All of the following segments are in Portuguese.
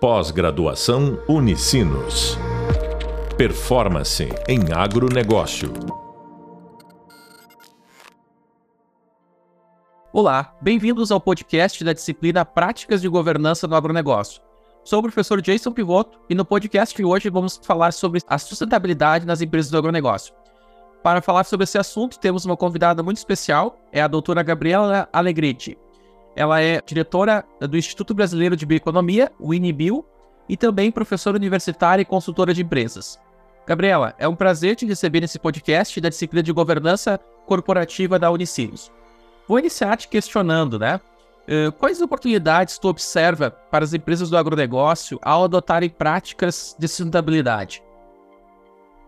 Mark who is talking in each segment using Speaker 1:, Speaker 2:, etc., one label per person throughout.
Speaker 1: Pós-graduação Unicinos. Performance em agronegócio.
Speaker 2: Olá, bem-vindos ao podcast da disciplina Práticas de Governança no Agronegócio. Sou o professor Jason Pivoto e no podcast de hoje vamos falar sobre a sustentabilidade nas empresas do agronegócio. Para falar sobre esse assunto, temos uma convidada muito especial, é a doutora Gabriela Alegrete. Ela é diretora do Instituto Brasileiro de Bioeconomia, o INBio, e também professora universitária e consultora de empresas. Gabriela, é um prazer te receber nesse podcast da disciplina de governança corporativa da Unicinos. Vou iniciar te questionando, né? Uh, quais oportunidades tu observa para as empresas do agronegócio ao adotarem práticas de sustentabilidade?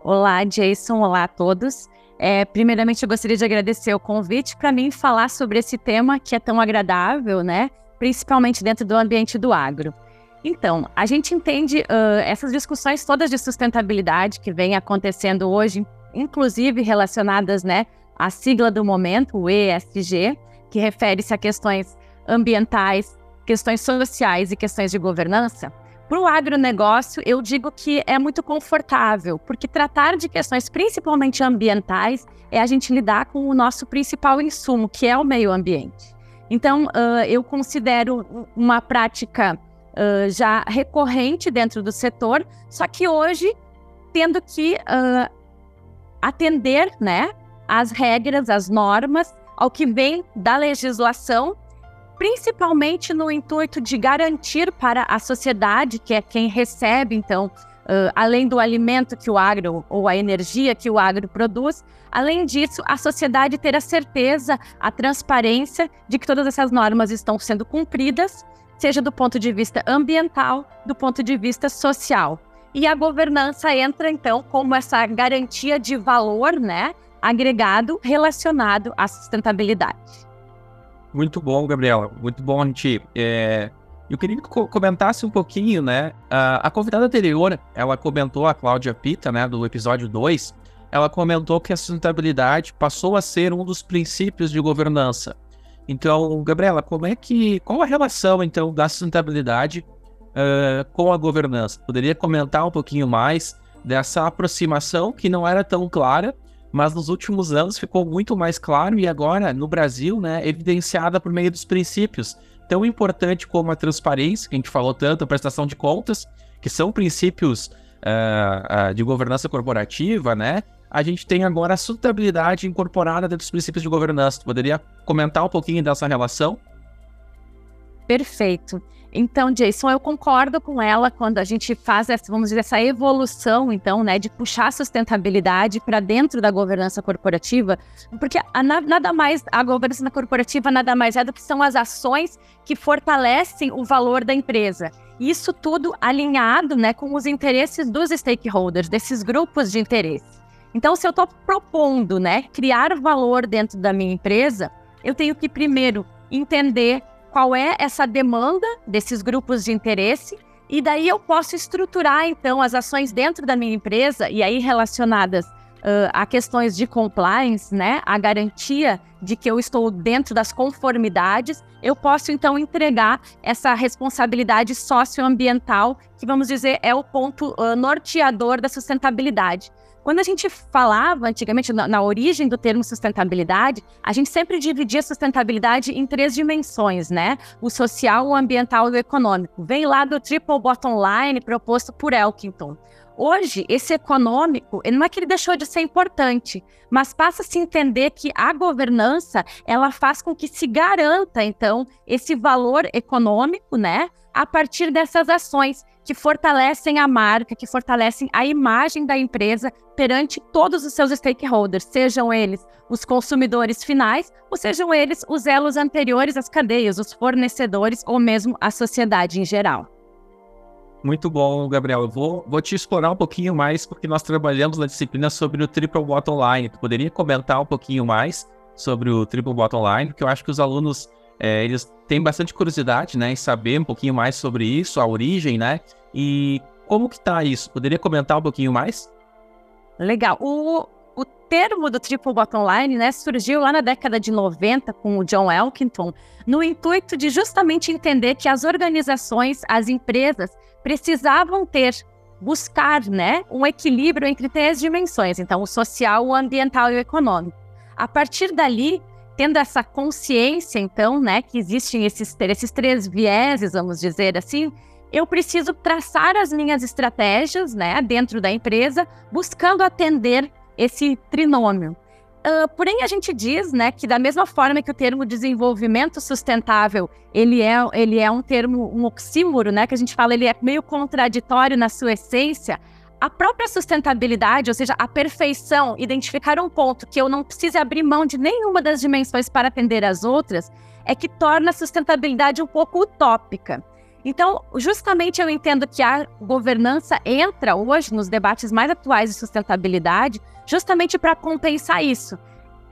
Speaker 3: Olá, Jason. Olá a todos. É, primeiramente, eu gostaria de agradecer o convite para mim falar sobre esse tema que é tão agradável, né? Principalmente dentro do ambiente do agro. Então, a gente entende uh, essas discussões todas de sustentabilidade que vem acontecendo hoje, inclusive relacionadas, né, à sigla do momento, o ESG, que refere-se a questões ambientais, questões sociais e questões de governança. Para o agronegócio, eu digo que é muito confortável, porque tratar de questões principalmente ambientais é a gente lidar com o nosso principal insumo, que é o meio ambiente. Então, uh, eu considero uma prática uh, já recorrente dentro do setor, só que hoje tendo que uh, atender né, às regras, às normas, ao que vem da legislação principalmente no intuito de garantir para a sociedade, que é quem recebe, então, uh, além do alimento que o agro ou a energia que o agro produz, além disso, a sociedade ter a certeza, a transparência de que todas essas normas estão sendo cumpridas, seja do ponto de vista ambiental, do ponto de vista social. E a governança entra, então, como essa garantia de valor, né, agregado relacionado à sustentabilidade.
Speaker 2: Muito bom, Gabriela. Muito bom a gente. É... Eu queria que comentasse um pouquinho, né? A, a convidada anterior, ela comentou, a Cláudia Pita, né, do episódio 2, ela comentou que a sustentabilidade passou a ser um dos princípios de governança. Então, Gabriela, como é que. Qual a relação, então, da sustentabilidade uh, com a governança? Poderia comentar um pouquinho mais dessa aproximação que não era tão clara mas nos últimos anos ficou muito mais claro e agora no Brasil, né, evidenciada por meio dos princípios tão importante como a transparência, que a gente falou tanto, a prestação de contas, que são princípios uh, uh, de governança corporativa, né? A gente tem agora a sustentabilidade incorporada dentro dos princípios de governança. poderia comentar um pouquinho dessa relação?
Speaker 3: Perfeito. Então, Jason, eu concordo com ela quando a gente faz essa, vamos dizer, essa evolução, então, né, de puxar a sustentabilidade para dentro da governança corporativa, porque a, nada mais, a governança corporativa nada mais é do que são as ações que fortalecem o valor da empresa. Isso tudo alinhado, né, com os interesses dos stakeholders, desses grupos de interesse. Então, se eu estou propondo, né, criar valor dentro da minha empresa, eu tenho que primeiro entender qual é essa demanda desses grupos de interesse e daí eu posso estruturar então as ações dentro da minha empresa e aí relacionadas uh, a questões de compliance, né, a garantia de que eu estou dentro das conformidades, eu posso então entregar essa responsabilidade socioambiental, que vamos dizer é o ponto uh, norteador da sustentabilidade. Quando a gente falava antigamente na, na, origem do termo sustentabilidade, a gente sempre dividia sustentabilidade em três dimensões, né? O social, o ambiental e o econômico. Vem lá do triple bottom line proposto por Elkington. Hoje, esse econômico, não é que ele deixou de ser importante, mas passa a se entender que a governança, ela faz com que se garanta, então, esse valor econômico, né? A partir dessas ações que fortalecem a marca, que fortalecem a imagem da empresa perante todos os seus stakeholders, sejam eles os consumidores finais, ou sejam eles os elos anteriores às cadeias, os fornecedores ou mesmo a sociedade em geral.
Speaker 2: Muito bom, Gabriel. Eu vou, vou te explorar um pouquinho mais, porque nós trabalhamos na disciplina sobre o Triple Bottom Line. Tu poderia comentar um pouquinho mais sobre o Triple Bottom Line, porque eu acho que os alunos é, eles têm bastante curiosidade, né, em saber um pouquinho mais sobre isso, a origem, né, e como que tá isso? Poderia comentar um pouquinho mais?
Speaker 3: Legal. O, termo do triple bottom line, né, surgiu lá na década de 90 com o John Elkington, no intuito de justamente entender que as organizações, as empresas precisavam ter buscar, né, um equilíbrio entre três dimensões, então o social, o ambiental e o econômico. A partir dali, tendo essa consciência, então, né, que existem esses, esses três vieses, vamos dizer assim, eu preciso traçar as minhas estratégias, né, dentro da empresa, buscando atender esse trinômio. Uh, porém, a gente diz, né, que da mesma forma que o termo desenvolvimento sustentável, ele é, ele é um termo, um oxímoro, né, que a gente fala, ele é meio contraditório na sua essência, a própria sustentabilidade, ou seja, a perfeição, identificar um ponto que eu não precise abrir mão de nenhuma das dimensões para atender as outras, é que torna a sustentabilidade um pouco utópica. Então, justamente eu entendo que a governança entra hoje nos debates mais atuais de sustentabilidade, justamente para compensar isso.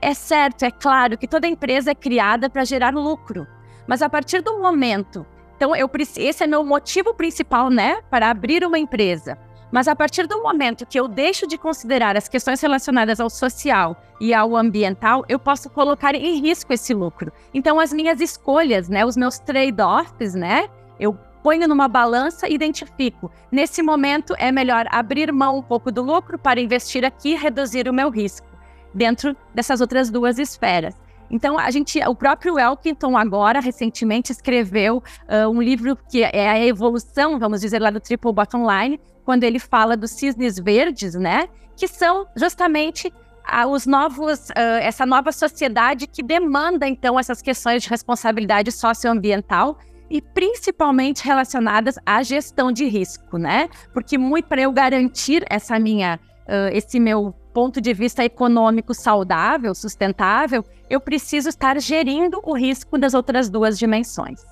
Speaker 3: É certo, é claro que toda empresa é criada para gerar lucro, mas a partir do momento, então eu esse é meu motivo principal, né, para abrir uma empresa. Mas a partir do momento que eu deixo de considerar as questões relacionadas ao social e ao ambiental, eu posso colocar em risco esse lucro. Então, as minhas escolhas, né, os meus trade-offs, né, eu ponho numa balança e identifico. Nesse momento, é melhor abrir mão um pouco do lucro para investir aqui e reduzir o meu risco dentro dessas outras duas esferas. Então, a gente, o próprio Elkington agora, recentemente, escreveu uh, um livro que é a evolução, vamos dizer, lá do Triple Bottom Line, quando ele fala dos cisnes verdes, né? Que são justamente uh, os novos, uh, essa nova sociedade que demanda, então, essas questões de responsabilidade socioambiental e principalmente relacionadas à gestão de risco, né? Porque muito para eu garantir essa minha, uh, esse meu ponto de vista econômico saudável, sustentável, eu preciso estar gerindo o risco das outras duas dimensões.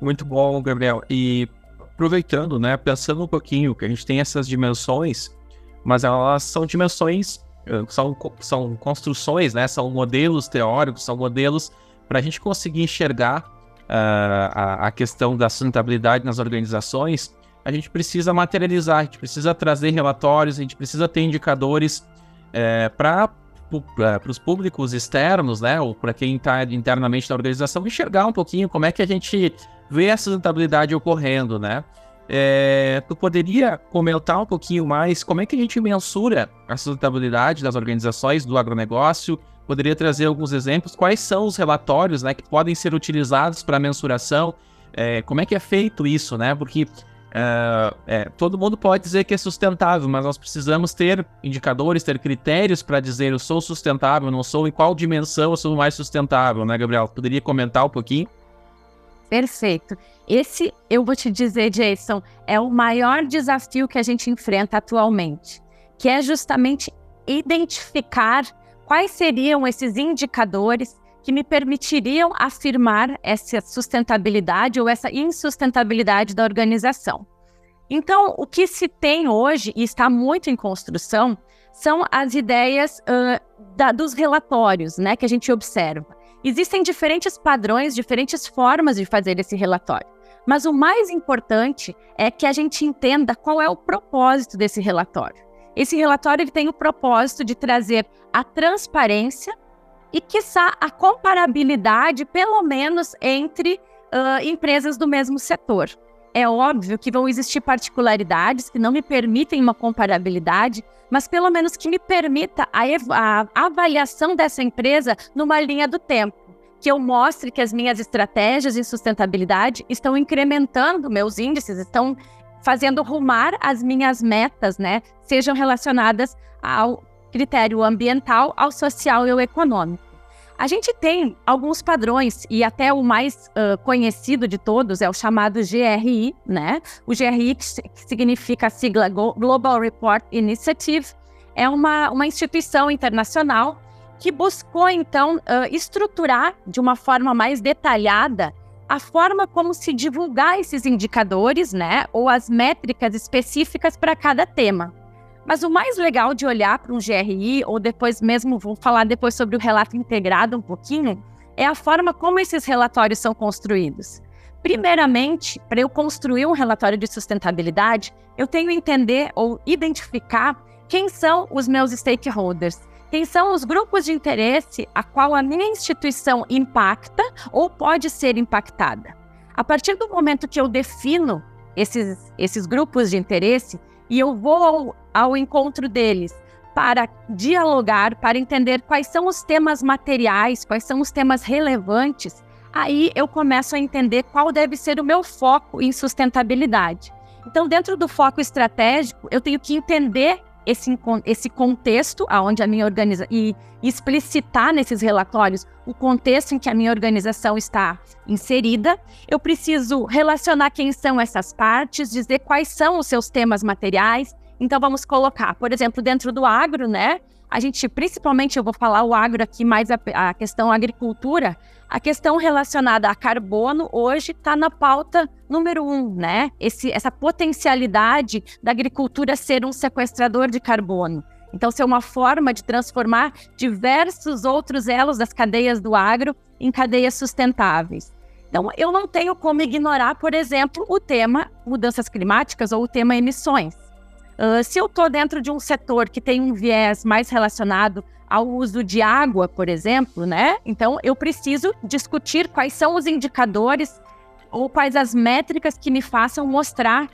Speaker 2: Muito bom, Gabriel. E aproveitando, né, pensando um pouquinho que a gente tem essas dimensões, mas elas são dimensões, são, são construções, né, são modelos teóricos, são modelos para a gente conseguir enxergar a, a, questão da sustentabilidade nas organizações, a gente precisa materializar, a gente precisa trazer relatórios, a gente precisa ter indicadores é, para os públicos externos, né, ou para quem está internamente na organização, enxergar um pouquinho como é que a gente vê a sustentabilidade ocorrendo, né? É, tu poderia comentar um pouquinho mais como é que a gente mensura a sustentabilidade das organizações do agronegócio? Poderia trazer alguns exemplos? Quais são os relatórios né, que podem ser utilizados para mensuração? É, como é que é feito isso, né? Porque é, é, todo mundo pode dizer que é sustentável, mas nós precisamos ter indicadores, ter critérios para dizer eu sou sustentável, não sou, em qual dimensão eu sou mais sustentável, né, Gabriel? Poderia comentar um pouquinho?
Speaker 3: Perfeito. Esse, eu vou te dizer, Jason, é o maior desafio que a gente enfrenta atualmente, que é justamente identificar quais seriam esses indicadores que me permitiriam afirmar essa sustentabilidade ou essa insustentabilidade da organização. Então, o que se tem hoje e está muito em construção são as ideias uh, da, dos relatórios, né, que a gente observa. Existem diferentes padrões, diferentes formas de fazer esse relatório. Mas o mais importante é que a gente entenda qual é o propósito desse relatório. Esse relatório ele tem o propósito de trazer a transparência e, quiçá, a comparabilidade, pelo menos entre uh, empresas do mesmo setor. É óbvio que vão existir particularidades que não me permitem uma comparabilidade, mas pelo menos que me permita a, a avaliação dessa empresa numa linha do tempo. Que eu mostre que as minhas estratégias de sustentabilidade estão incrementando meus índices, estão fazendo rumar as minhas metas, né? Sejam relacionadas ao critério ambiental, ao social e ao econômico. A gente tem alguns padrões, e até o mais uh, conhecido de todos é o chamado GRI, né? O GRI, que significa a sigla Global Report Initiative, é uma, uma instituição internacional que buscou, então, uh, estruturar de uma forma mais detalhada a forma como se divulgar esses indicadores, né? Ou as métricas específicas para cada tema. Mas o mais legal de olhar para um GRI, ou depois mesmo, vou falar depois sobre o relato integrado um pouquinho, é a forma como esses relatórios são construídos. Primeiramente, para eu construir um relatório de sustentabilidade, eu tenho que entender ou identificar quem são os meus stakeholders, quem são os grupos de interesse a qual a minha instituição impacta ou pode ser impactada. A partir do momento que eu defino esses, esses grupos de interesse e eu vou ao, ao encontro deles para dialogar, para entender quais são os temas materiais, quais são os temas relevantes, aí eu começo a entender qual deve ser o meu foco em sustentabilidade. Então, dentro do foco estratégico, eu tenho que entender esse, esse contexto aonde a minha organização e explicitar nesses relatórios o contexto em que a minha organização está inserida. Eu preciso relacionar quem são essas partes, dizer quais são os seus temas materiais. Então vamos colocar, por exemplo, dentro do agro, né? A gente, principalmente, eu vou falar o agro aqui, mais a, a questão agricultura. A questão relacionada a carbono hoje está na pauta número um, né? Esse, essa potencialidade da agricultura ser um sequestrador de carbono. Então, ser uma forma de transformar diversos outros elos das cadeias do agro em cadeias sustentáveis. Então, eu não tenho como ignorar, por exemplo, o tema mudanças climáticas ou o tema emissões. Uh, se eu estou dentro de um setor que tem um viés mais relacionado ao uso de água, por exemplo, né? Então eu preciso discutir quais são os indicadores ou quais as métricas que me façam mostrar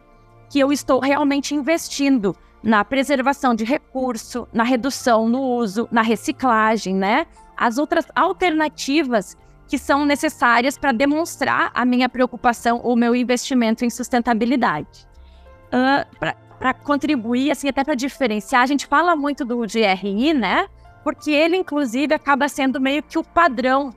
Speaker 3: que eu estou realmente investindo na preservação de recurso, na redução no uso, na reciclagem, né? As outras alternativas que são necessárias para demonstrar a minha preocupação ou meu investimento em sustentabilidade. Uh, para contribuir, assim, até para diferenciar. A gente fala muito do GRI, né? Porque ele, inclusive, acaba sendo meio que o padrão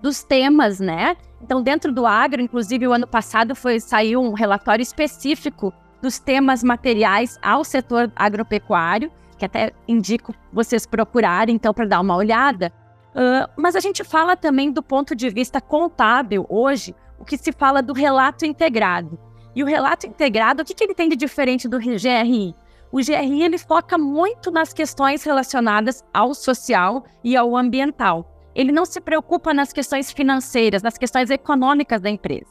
Speaker 3: dos temas, né? Então, dentro do agro, inclusive, o ano passado foi saiu um relatório específico dos temas materiais ao setor agropecuário, que até indico vocês procurarem, então, para dar uma olhada. Uh, mas a gente fala também do ponto de vista contábil hoje, o que se fala do relato integrado. E o relato integrado, o que, que ele tem de diferente do GRI? O GRI ele foca muito nas questões relacionadas ao social e ao ambiental. Ele não se preocupa nas questões financeiras, nas questões econômicas da empresa.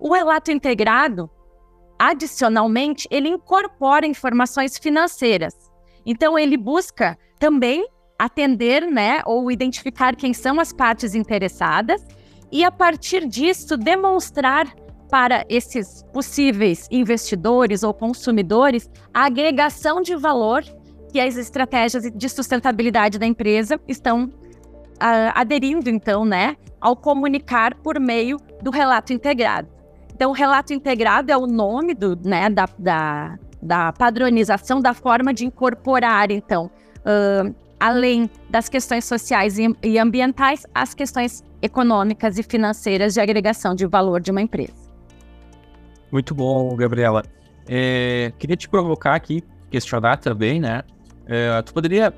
Speaker 3: O relato integrado, adicionalmente, ele incorpora informações financeiras. Então ele busca também atender, né, ou identificar quem são as partes interessadas e a partir disso demonstrar para esses possíveis investidores ou consumidores a agregação de valor que as estratégias de sustentabilidade da empresa estão uh, aderindo, então, né, ao comunicar por meio do relato integrado. Então, o relato integrado é o nome do, né, da, da, da padronização da forma de incorporar, então, uh, além das questões sociais e, e ambientais, as questões econômicas e financeiras de agregação de valor de uma empresa.
Speaker 2: Muito bom, Gabriela. É, queria te provocar aqui, questionar também, né? É, tu poderia,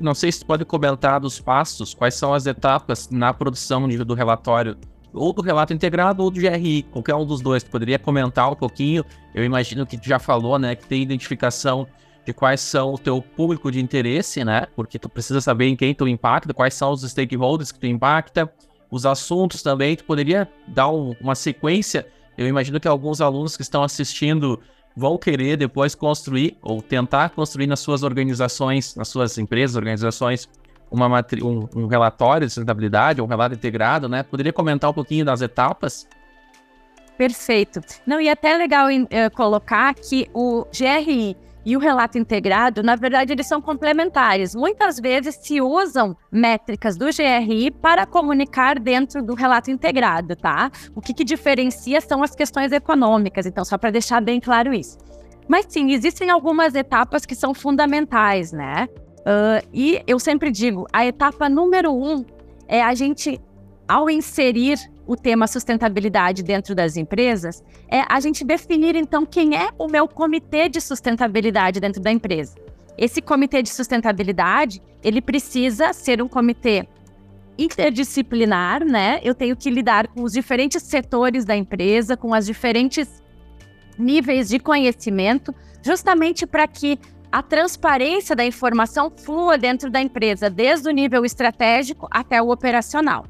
Speaker 2: não sei se tu pode comentar dos passos, quais são as etapas na produção do relatório, ou do relato integrado ou do GRI, qualquer um dos dois. Tu poderia comentar um pouquinho? Eu imagino que tu já falou, né, que tem identificação de quais são o teu público de interesse, né? Porque tu precisa saber em quem tu impacta, quais são os stakeholders que tu impacta, os assuntos também. Tu poderia dar um, uma sequência eu imagino que alguns alunos que estão assistindo vão querer depois construir ou tentar construir nas suas organizações, nas suas empresas, organizações, uma um, um relatório de sustentabilidade, um relato integrado, né? Poderia comentar um pouquinho das etapas?
Speaker 3: Perfeito. Não, e é até legal uh, colocar que o GRI e o relato integrado, na verdade, eles são complementares. Muitas vezes se usam métricas do GRI para comunicar dentro do relato integrado, tá? O que, que diferencia são as questões econômicas, então, só para deixar bem claro isso. Mas sim, existem algumas etapas que são fundamentais, né? Uh, e eu sempre digo, a etapa número um é a gente, ao inserir o tema sustentabilidade dentro das empresas é a gente definir então quem é o meu comitê de sustentabilidade dentro da empresa. Esse comitê de sustentabilidade, ele precisa ser um comitê interdisciplinar, né? Eu tenho que lidar com os diferentes setores da empresa, com as diferentes níveis de conhecimento, justamente para que a transparência da informação flua dentro da empresa, desde o nível estratégico até o operacional.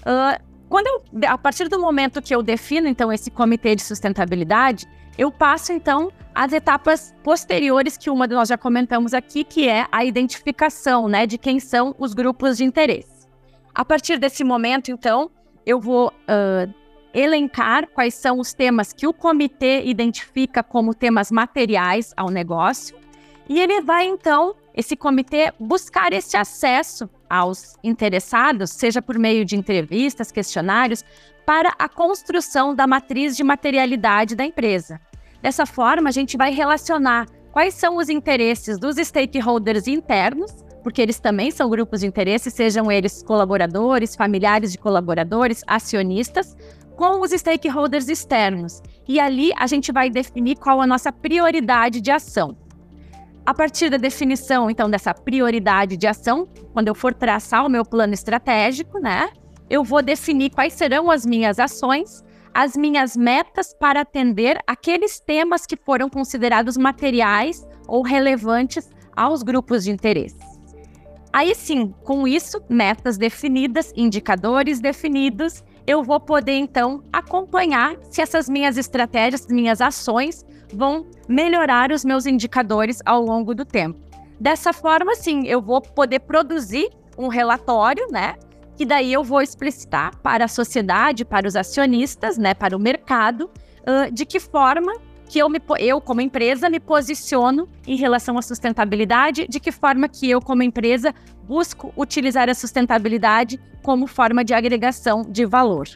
Speaker 3: Uh, quando eu, a partir do momento que eu defino, então, esse comitê de sustentabilidade, eu passo então às etapas posteriores que uma de nós já comentamos aqui, que é a identificação, né, de quem são os grupos de interesse. A partir desse momento, então, eu vou uh, elencar quais são os temas que o comitê identifica como temas materiais ao negócio, e ele vai então, esse comitê, buscar esse acesso aos interessados, seja por meio de entrevistas, questionários, para a construção da matriz de materialidade da empresa. Dessa forma, a gente vai relacionar quais são os interesses dos stakeholders internos, porque eles também são grupos de interesse, sejam eles colaboradores, familiares de colaboradores, acionistas, com os stakeholders externos. E ali a gente vai definir qual a nossa prioridade de ação. A partir da definição, então, dessa prioridade de ação, quando eu for traçar o meu plano estratégico, né, eu vou definir quais serão as minhas ações, as minhas metas para atender aqueles temas que foram considerados materiais ou relevantes aos grupos de interesse. Aí sim, com isso, metas definidas, indicadores definidos, eu vou poder então acompanhar se essas minhas estratégias, minhas ações vão melhorar os meus indicadores ao longo do tempo. Dessa forma, sim, eu vou poder produzir um relatório, né? Que daí eu vou explicitar para a sociedade, para os acionistas, né? Para o mercado, uh, de que forma que eu, me, eu, como empresa, me posiciono em relação à sustentabilidade, de que forma que eu, como empresa, busco utilizar a sustentabilidade como forma de agregação de valor.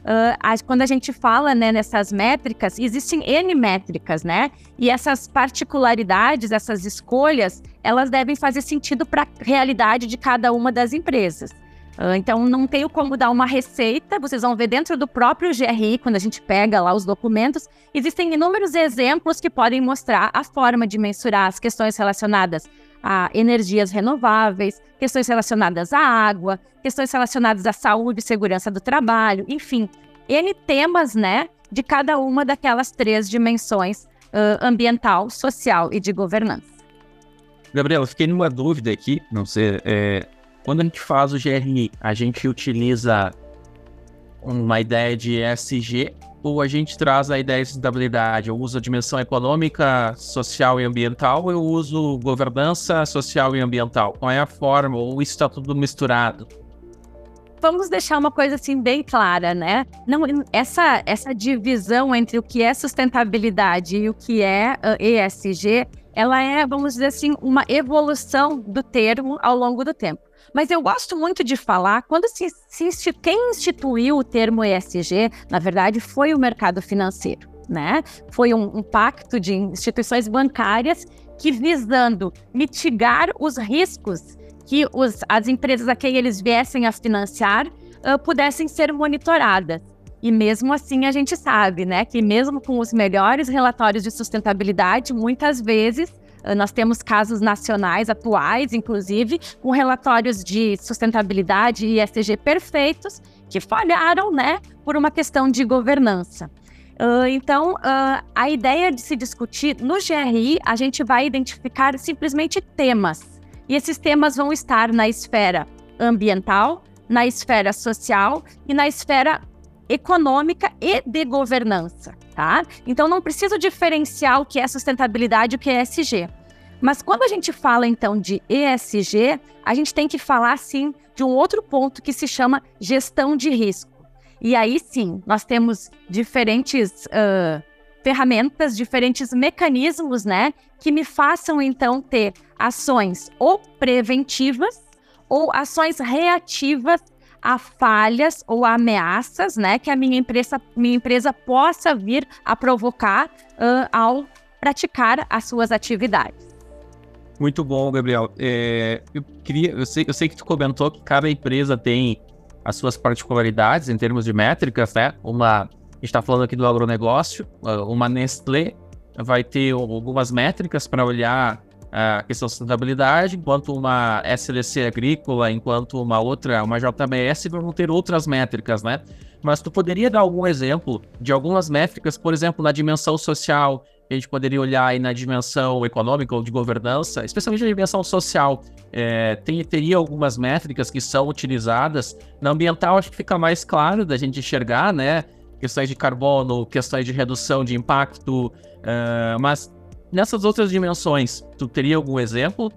Speaker 3: Uh, a, quando a gente fala né, nessas métricas, existem N métricas, né? E essas particularidades, essas escolhas, elas devem fazer sentido para a realidade de cada uma das empresas. Uh, então, não tenho como dar uma receita, vocês vão ver dentro do próprio GRI, quando a gente pega lá os documentos, existem inúmeros exemplos que podem mostrar a forma de mensurar as questões relacionadas a energias renováveis, questões relacionadas à água, questões relacionadas à saúde e segurança do trabalho, enfim, N temas, né, de cada uma daquelas três dimensões uh, ambiental, social e de governança.
Speaker 2: Gabriela, fiquei numa dúvida aqui, não sei, é, quando a gente faz o GRI, a gente utiliza uma ideia de ESG ou a gente traz a ideia de sustentabilidade? Eu uso a dimensão econômica, social e ambiental, eu uso governança social e ambiental. Qual é a forma? Ou isso está tudo misturado?
Speaker 3: Vamos deixar uma coisa assim bem clara, né? Não, essa, essa divisão entre o que é sustentabilidade e o que é uh, ESG, ela é, vamos dizer assim, uma evolução do termo ao longo do tempo. Mas eu gosto muito de falar, quando se, se quem instituiu o termo ESG, na verdade, foi o mercado financeiro. Né? Foi um, um pacto de instituições bancárias que visando mitigar os riscos que os, as empresas a quem eles viessem a financiar uh, pudessem ser monitoradas. E mesmo assim a gente sabe, né, que mesmo com os melhores relatórios de sustentabilidade, muitas vezes ah, nós temos casos nacionais atuais, inclusive, com relatórios de sustentabilidade e ESG perfeitos que falharam, né, por uma questão de governança. Uh, então, uh, a ideia de se discutir no GRI, a gente vai identificar simplesmente temas. E esses temas vão estar na esfera ambiental, na esfera social e na esfera econômica e de governança, tá? Então não preciso diferenciar o que é sustentabilidade e o que é ESG. Mas quando a gente fala então de ESG, a gente tem que falar sim de um outro ponto que se chama gestão de risco. E aí sim, nós temos diferentes uh, ferramentas, diferentes mecanismos, né, que me façam então ter ações ou preventivas ou ações reativas a falhas ou ameaças, né, que a minha empresa, minha empresa possa vir a provocar uh, ao praticar as suas atividades.
Speaker 2: Muito bom, Gabriel. É, eu queria, eu sei, eu sei que tu comentou que cada empresa tem as suas particularidades em termos de métricas, né? Uma, a gente está falando aqui do agronegócio, uma Nestlé vai ter algumas métricas para olhar a questão da sustentabilidade, enquanto uma SLC agrícola, enquanto uma outra, uma JBS, vão ter outras métricas, né? Mas tu poderia dar algum exemplo de algumas métricas, por exemplo, na dimensão social, a gente poderia olhar aí na dimensão econômica ou de governança, especialmente na dimensão social. É, tem, teria algumas métricas que são utilizadas. Na ambiental, acho que fica mais claro da gente enxergar, né? questões de carbono, questões de redução de impacto, uh, mas nessas outras dimensões, tu teria algum exemplo?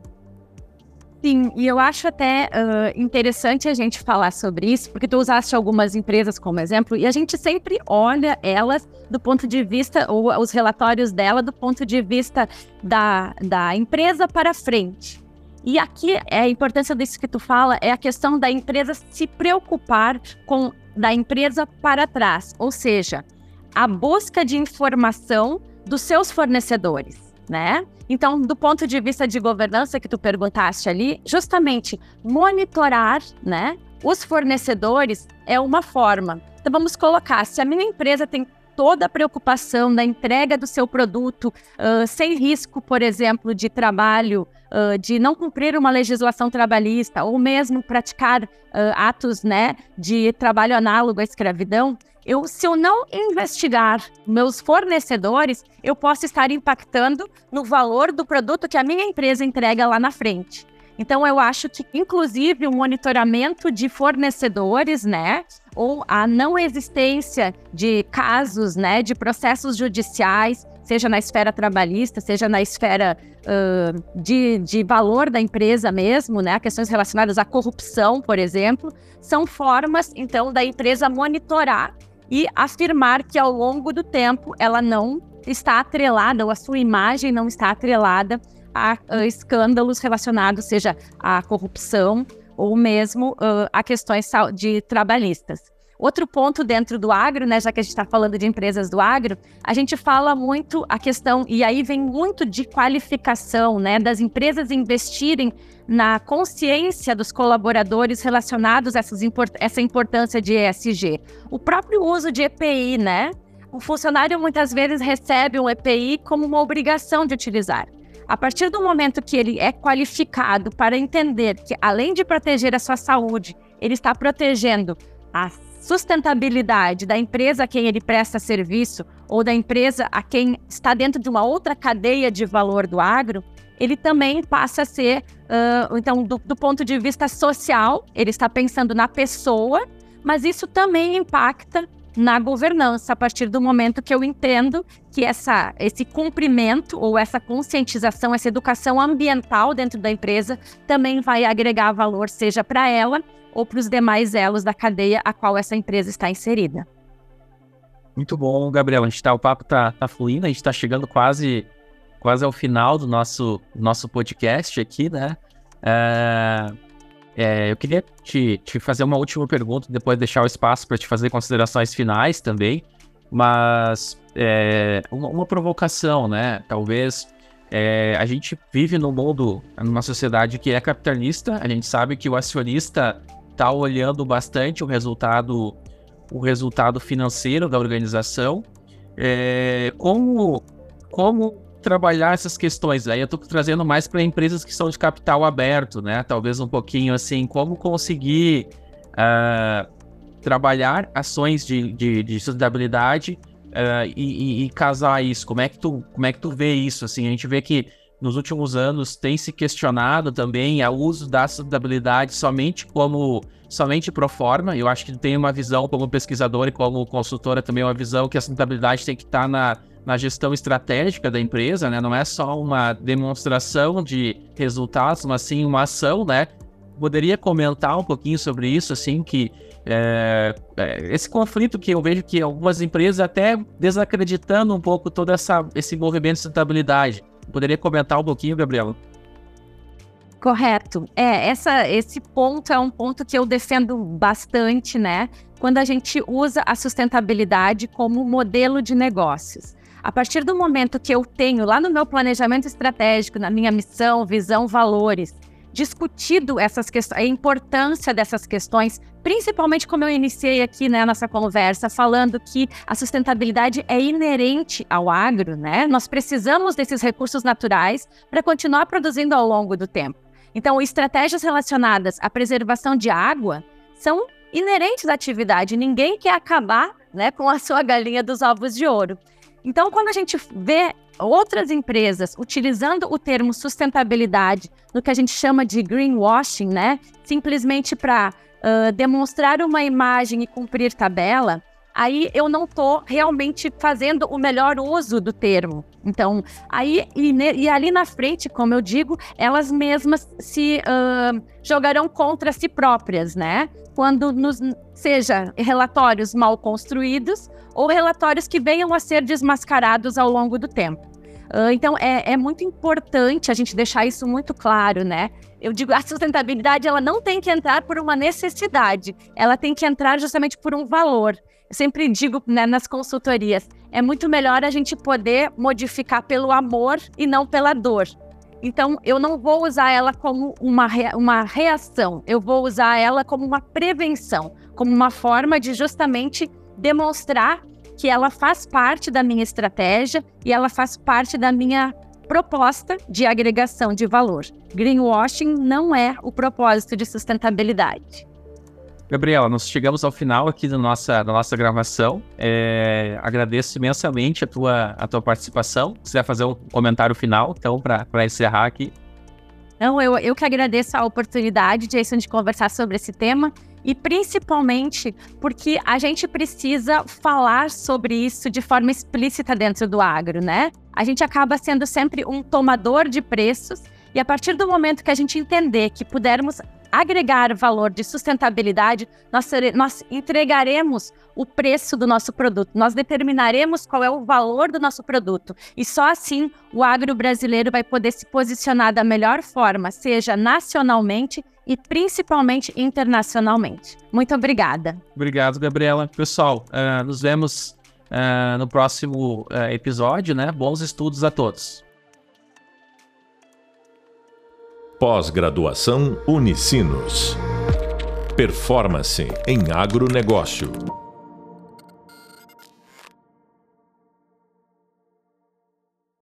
Speaker 3: Sim, e eu acho até uh, interessante a gente falar sobre isso, porque tu usaste algumas empresas como exemplo, e a gente sempre olha elas do ponto de vista, ou os relatórios dela, do ponto de vista da, da empresa para frente. E aqui é a importância disso que tu fala é a questão da empresa se preocupar com da empresa para trás, ou seja, a busca de informação dos seus fornecedores, né? Então, do ponto de vista de governança que tu perguntaste ali, justamente monitorar, né, os fornecedores é uma forma. Então, vamos colocar, se a minha empresa tem toda a preocupação da entrega do seu produto uh, sem risco, por exemplo, de trabalho, uh, de não cumprir uma legislação trabalhista ou mesmo praticar uh, atos né, de trabalho análogo à escravidão, eu, se eu não investigar meus fornecedores, eu posso estar impactando no valor do produto que a minha empresa entrega lá na frente. Então, eu acho que, inclusive, o monitoramento de fornecedores, né, ou a não existência de casos, né, de processos judiciais, seja na esfera trabalhista, seja na esfera uh, de, de valor da empresa mesmo, né, questões relacionadas à corrupção, por exemplo, são formas, então, da empresa monitorar e afirmar que ao longo do tempo ela não está atrelada, ou a sua imagem não está atrelada a, a escândalos relacionados, seja à corrupção ou mesmo uh, a questões de trabalhistas. Outro ponto dentro do agro, né, já que a gente está falando de empresas do agro, a gente fala muito a questão, e aí vem muito de qualificação, né, das empresas investirem na consciência dos colaboradores relacionados a import essa importância de ESG. O próprio uso de EPI, né? O funcionário muitas vezes recebe um EPI como uma obrigação de utilizar. A partir do momento que ele é qualificado para entender que, além de proteger a sua saúde, ele está protegendo a sustentabilidade da empresa a quem ele presta serviço ou da empresa a quem está dentro de uma outra cadeia de valor do agro, ele também passa a ser, uh, então, do, do ponto de vista social, ele está pensando na pessoa, mas isso também impacta na governança, a partir do momento que eu entendo que essa, esse cumprimento ou essa conscientização, essa educação ambiental dentro da empresa também vai agregar valor, seja para ela ou para os demais elos da cadeia a qual essa empresa está inserida.
Speaker 2: Muito bom, Gabriel. A gente tá, o papo tá, tá fluindo, a gente está chegando quase, quase ao final do nosso, nosso podcast aqui, né? É, é, eu queria te, te fazer uma última pergunta, depois deixar o espaço para te fazer considerações finais também, mas é, uma, uma, provocação, né? Talvez é, a gente vive num mundo, numa sociedade que é capitalista, a gente sabe que o acionista está olhando bastante o resultado, o resultado financeiro da organização. É, como, como trabalhar essas questões. Aí eu estou trazendo mais para empresas que são de capital aberto, né? Talvez um pouquinho assim, como conseguir uh, trabalhar ações de, de, de sustentabilidade uh, e, e, e, casar isso. Como é que tu, como é que tu vê isso? Assim, a gente vê que nos últimos anos tem se questionado também o uso da sustentabilidade somente como somente pro forma. Eu acho que tem uma visão como pesquisador e como consultora também uma visão que a sustentabilidade tem que estar tá na na gestão estratégica da empresa, né? Não é só uma demonstração de resultados, mas sim uma ação, né? Poderia comentar um pouquinho sobre isso, assim, que é, é, esse conflito que eu vejo que algumas empresas até desacreditando um pouco todo essa, esse movimento de sustentabilidade. Poderia comentar um pouquinho, Gabriela?
Speaker 3: Correto. É, essa, esse ponto é um ponto que eu defendo bastante, né? Quando a gente usa a sustentabilidade como modelo de negócios. A partir do momento que eu tenho lá no meu planejamento estratégico, na minha missão, visão, valores, discutido essas questões, a importância dessas questões, principalmente como eu iniciei aqui né, nessa conversa, falando que a sustentabilidade é inerente ao agro, né? Nós precisamos desses recursos naturais para continuar produzindo ao longo do tempo. Então, estratégias relacionadas à preservação de água são inerentes à atividade. Ninguém quer acabar né, com a sua galinha dos ovos de ouro. Então, quando a gente vê outras empresas utilizando o termo sustentabilidade no que a gente chama de greenwashing, né? Simplesmente para uh, demonstrar uma imagem e cumprir tabela, aí eu não estou realmente fazendo o melhor uso do termo. Então, aí e, e, ali na frente, como eu digo, elas mesmas se uh, jogarão contra si próprias, né? Quando nos seja relatórios mal construídos ou relatórios que venham a ser desmascarados ao longo do tempo. Uh, então, é, é muito importante a gente deixar isso muito claro, né? Eu digo, a sustentabilidade ela não tem que entrar por uma necessidade, ela tem que entrar justamente por um valor. Eu sempre digo né, nas consultorias, é muito melhor a gente poder modificar pelo amor e não pela dor. Então, eu não vou usar ela como uma, uma reação, eu vou usar ela como uma prevenção, como uma forma de justamente demonstrar que ela faz parte da minha estratégia e ela faz parte da minha proposta de agregação de valor. Greenwashing não é o propósito de sustentabilidade.
Speaker 2: Gabriela, nós chegamos ao final aqui da nossa, da nossa gravação. É, agradeço imensamente a tua, a tua participação. Se quiser fazer um comentário final, então, para encerrar aqui.
Speaker 3: Não, eu, eu que agradeço a oportunidade, Jason, de conversar sobre esse tema e principalmente porque a gente precisa falar sobre isso de forma explícita dentro do agro, né? A gente acaba sendo sempre um tomador de preços e a partir do momento que a gente entender que pudermos agregar valor de sustentabilidade, nós, nós entregaremos o preço do nosso produto, nós determinaremos qual é o valor do nosso produto. E só assim o agro brasileiro vai poder se posicionar da melhor forma, seja nacionalmente e principalmente internacionalmente. Muito obrigada.
Speaker 2: Obrigado, Gabriela. Pessoal, uh, nos vemos uh, no próximo uh, episódio, né? Bons estudos a todos.
Speaker 1: Pós-graduação Unicinos. Performance em agronegócio.